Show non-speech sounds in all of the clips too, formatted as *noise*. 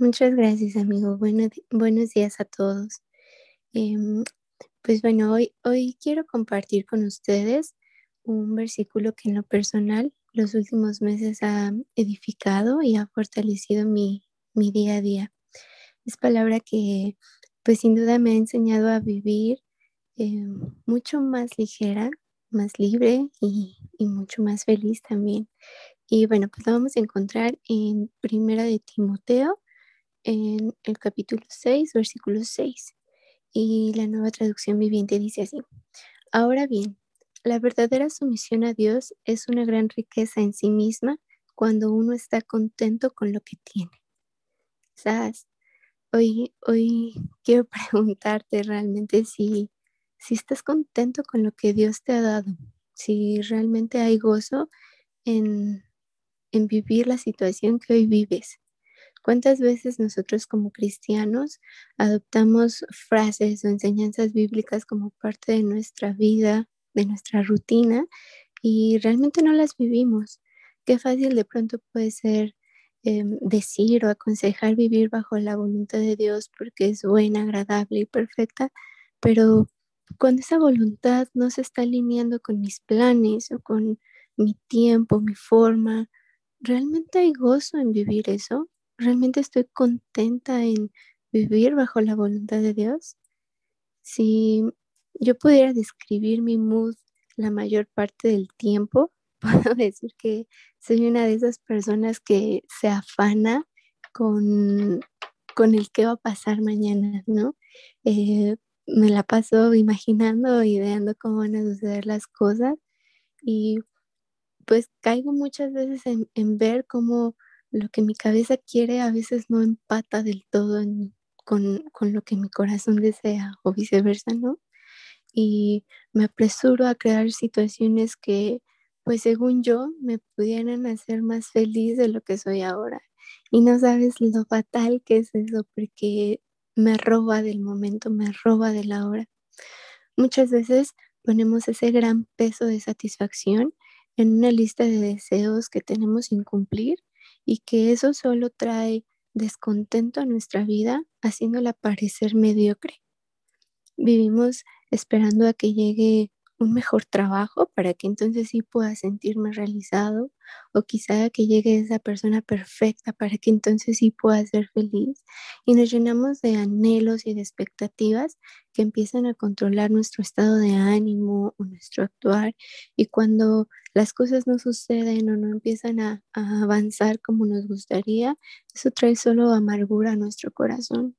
Muchas gracias, amigo. buenos días a todos. Em, pues bueno, hoy, hoy quiero compartir con ustedes un versículo que en lo personal los últimos meses ha edificado y ha fortalecido mi, mi día a día. Es palabra que pues sin duda me ha enseñado a vivir em, mucho más ligera, más libre y, y, mucho más feliz también. Y bueno, pues lo vamos a encontrar en Primera de Timoteo, en el capítulo 6, versículo 6. Y la nueva traducción viviente dice así. Ahora bien, la verdadera sumisión a Dios es una gran riqueza en sí misma cuando uno está contento con lo que tiene. ¿Sabes? Hoy, hoy quiero *laughs* preguntarte realmente si, si estás contento con lo que Dios te ha dado, si realmente hay gozo en, en vivir la situación que hoy vives. ¿Cuántas veces nosotros como cristianos adoptamos frases o enseñanzas bíblicas como parte de nuestra vida, de nuestra rutina y realmente no las vivimos? Qué fácil de pronto puede ser em, decir o aconsejar vivir bajo la voluntad de Dios porque es buena, agradable y perfecta, pero cuando esa voluntad no se está alineando con mis planes o con mi tiempo, mi forma, ¿realmente hay gozo en vivir eso? ¿Realmente estoy contenta en vivir bajo la voluntad de Dios? Si yo pudiera describir mi mood la mayor parte del tiempo, *laughs* puedo decir que soy una de esas personas que se afana con, con el qué va a pasar mañana, ¿no? Eh, me la paso imaginando, ideando cómo van a suceder las cosas y pues caigo muchas veces en, en ver cómo lo que mi cabeza quiere a veces no empata del todo con, con, lo que mi corazón desea o viceversa, ¿no? Y me apresuro a crear situaciones que, pues según yo, me pudieran hacer más feliz de lo que soy ahora. Y no sabes lo fatal que es eso, porque me roba del momento, me roba de la hora. Muchas veces ponemos ese gran peso de satisfacción en una lista de deseos que tenemos sin cumplir y que eso solo trae descontento a nuestra vida, haciéndola parecer mediocre. Vivimos esperando a que llegue un mejor trabajo para que entonces sí pueda sentirme realizado o quizá que llegue esa persona perfecta para que entonces sí pueda ser feliz y nos llenamos de anhelos y de expectativas que empiezan a controlar nuestro estado de ánimo o nuestro actuar y cuando las cosas no suceden o no empiezan a, a avanzar como nos gustaría, eso trae solo amargura a nuestro corazón.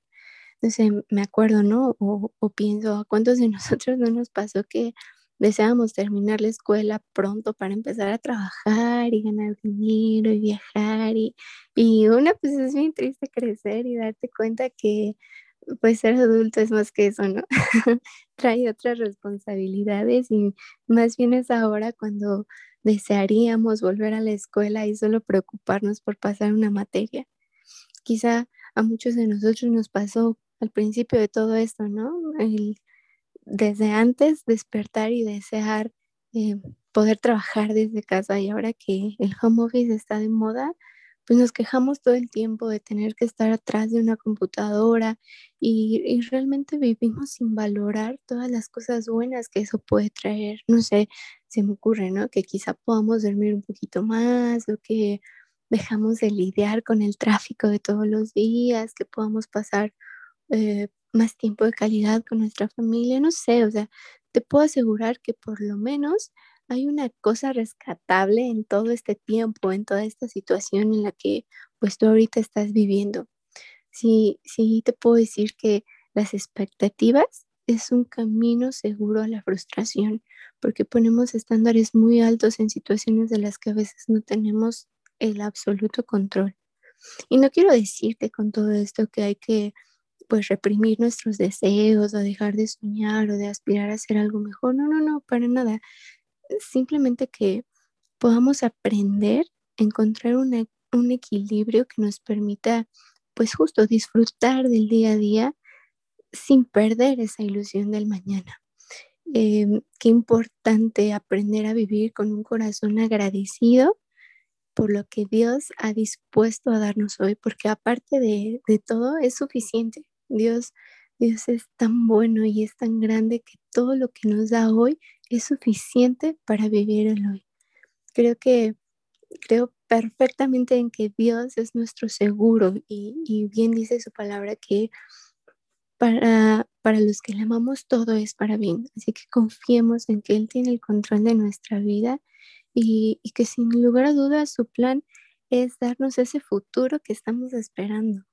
Entonces me acuerdo, ¿no? O, o pienso, ¿a cuántos de *laughs* nosotros no nos pasó que deseábamos terminar la escuela pronto para empezar a trabajar y ganar dinero y viajar y, y una pues es bien triste crecer y darte cuenta que pues ser adulto es más que eso, ¿no? *laughs* Trae otras responsabilidades y más bien es ahora cuando desearíamos volver a la escuela y solo preocuparnos por pasar una materia. Quizá a muchos de nosotros nos pasó al principio de todo esto, ¿no? El desde antes despertar y desear eh, poder trabajar desde casa y ahora que el home office está de moda, pues nos quejamos todo el tiempo de tener que estar atrás de una computadora y, y, realmente vivimos sin valorar todas las cosas buenas que eso puede traer. No sé, se me ocurre, ¿no? Que quizá podamos dormir un poquito más o que dejamos de lidiar con el tráfico de todos los días, que podamos pasar eh, más tiempo de calidad con nuestra familia, no sé, o sea, te puedo asegurar que por lo menos hay una cosa rescatable en todo este tiempo, en toda esta situación en la que pues tú ahorita estás viviendo. Sí, sí te puedo decir que las expectativas es un camino seguro a la frustración, porque ponemos estándares muy altos en situaciones de las que a veces no tenemos el absoluto control. Y no quiero decirte con todo esto que hay que pues reprimir nuestros deseos o dejar de soñar o de aspirar a hacer algo mejor. No, no, no, para nada. Simplemente que podamos aprender encontrar un equilibrio que nos permita pues justo disfrutar del día a día sin perder esa ilusión del mañana. Em, qué importante aprender a vivir con un corazón agradecido por lo que Dios ha dispuesto a darnos hoy, porque aparte de, de todo es suficiente. Dios, Dios es tan bueno y es tan grande que todo lo que nos da hoy es suficiente para vivir el hoy. Creo que creo perfectamente en que Dios es nuestro seguro y, bien dice su palabra que para, para los que le amamos todo es para bien. Así que confiemos en que Él tiene el control de nuestra vida y, que sin lugar a dudas su plan es darnos ese futuro que estamos esperando.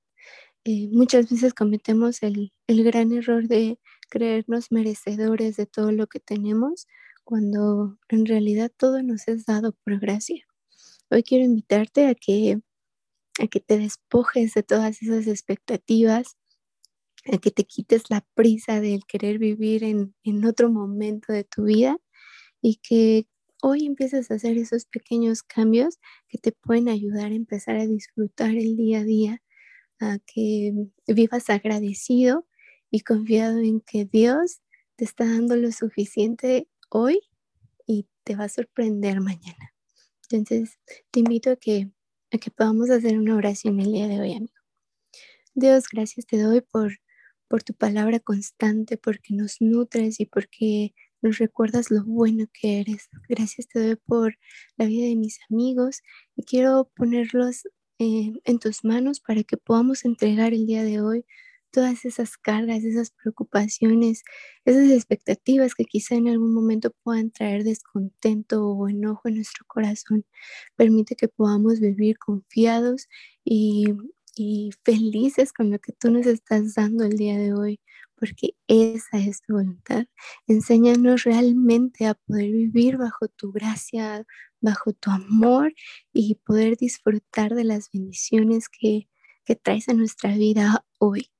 Eh, muchas veces cometemos el, el gran error de creernos merecedores de todo lo que tenemos cuando en realidad todo nos es dado por gracia. Hoy quiero invitarte a que, a que te despojes de todas esas expectativas, a que te quites la prisa del querer vivir en, en otro momento de tu vida y que hoy empieces a hacer esos pequeños cambios que te pueden ayudar a empezar a disfrutar el día a día, a que vivas agradecido y confiado en que Dios te está dando lo suficiente hoy y te va a sorprender mañana. Entonces, te invito a que, a que podamos hacer una oración el día de hoy, amigo. Dios, gracias te doy por, por tu palabra constante, porque nos nutres y porque nos recuerdas lo bueno que eres. Gracias te doy por la vida de mis amigos y quiero ponerlos eh, en tus manos para que podamos entregar el día de hoy todas esas cargas, esas preocupaciones, esas expectativas que quizá en algún momento puedan traer descontento o enojo en nuestro corazón. Permite que podamos vivir confiados y, y felices con lo que tú nos estás dando el día de hoy, porque esa es tu voluntad. Enséñanos realmente a poder vivir bajo tu gracia, bajo tu amor y poder disfrutar de las bendiciones que, que traes a nuestra vida hoy.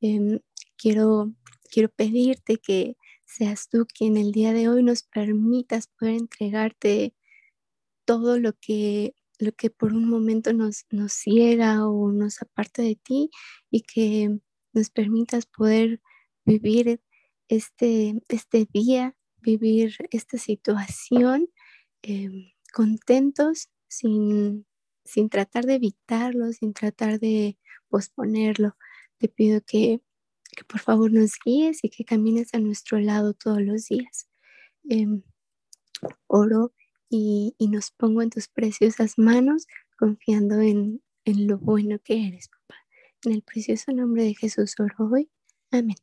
Em, quiero, quiero pedirte que seas tú quien el día de hoy nos permitas poder entregarte todo lo que, lo que por un momento nos, nos ciega o nos aparta de ti y que nos permitas poder vivir este, este día, vivir esta situación em, contentos sin, sin tratar de evitarlo, sin tratar de posponerlo te pido que, por favor nos guíes y que camines a nuestro lado todos los días. Em, oro y, nos pongo en tus preciosas manos, confiando en, en lo bueno que eres, papá. En el precioso nombre de Jesús oro hoy. Amén.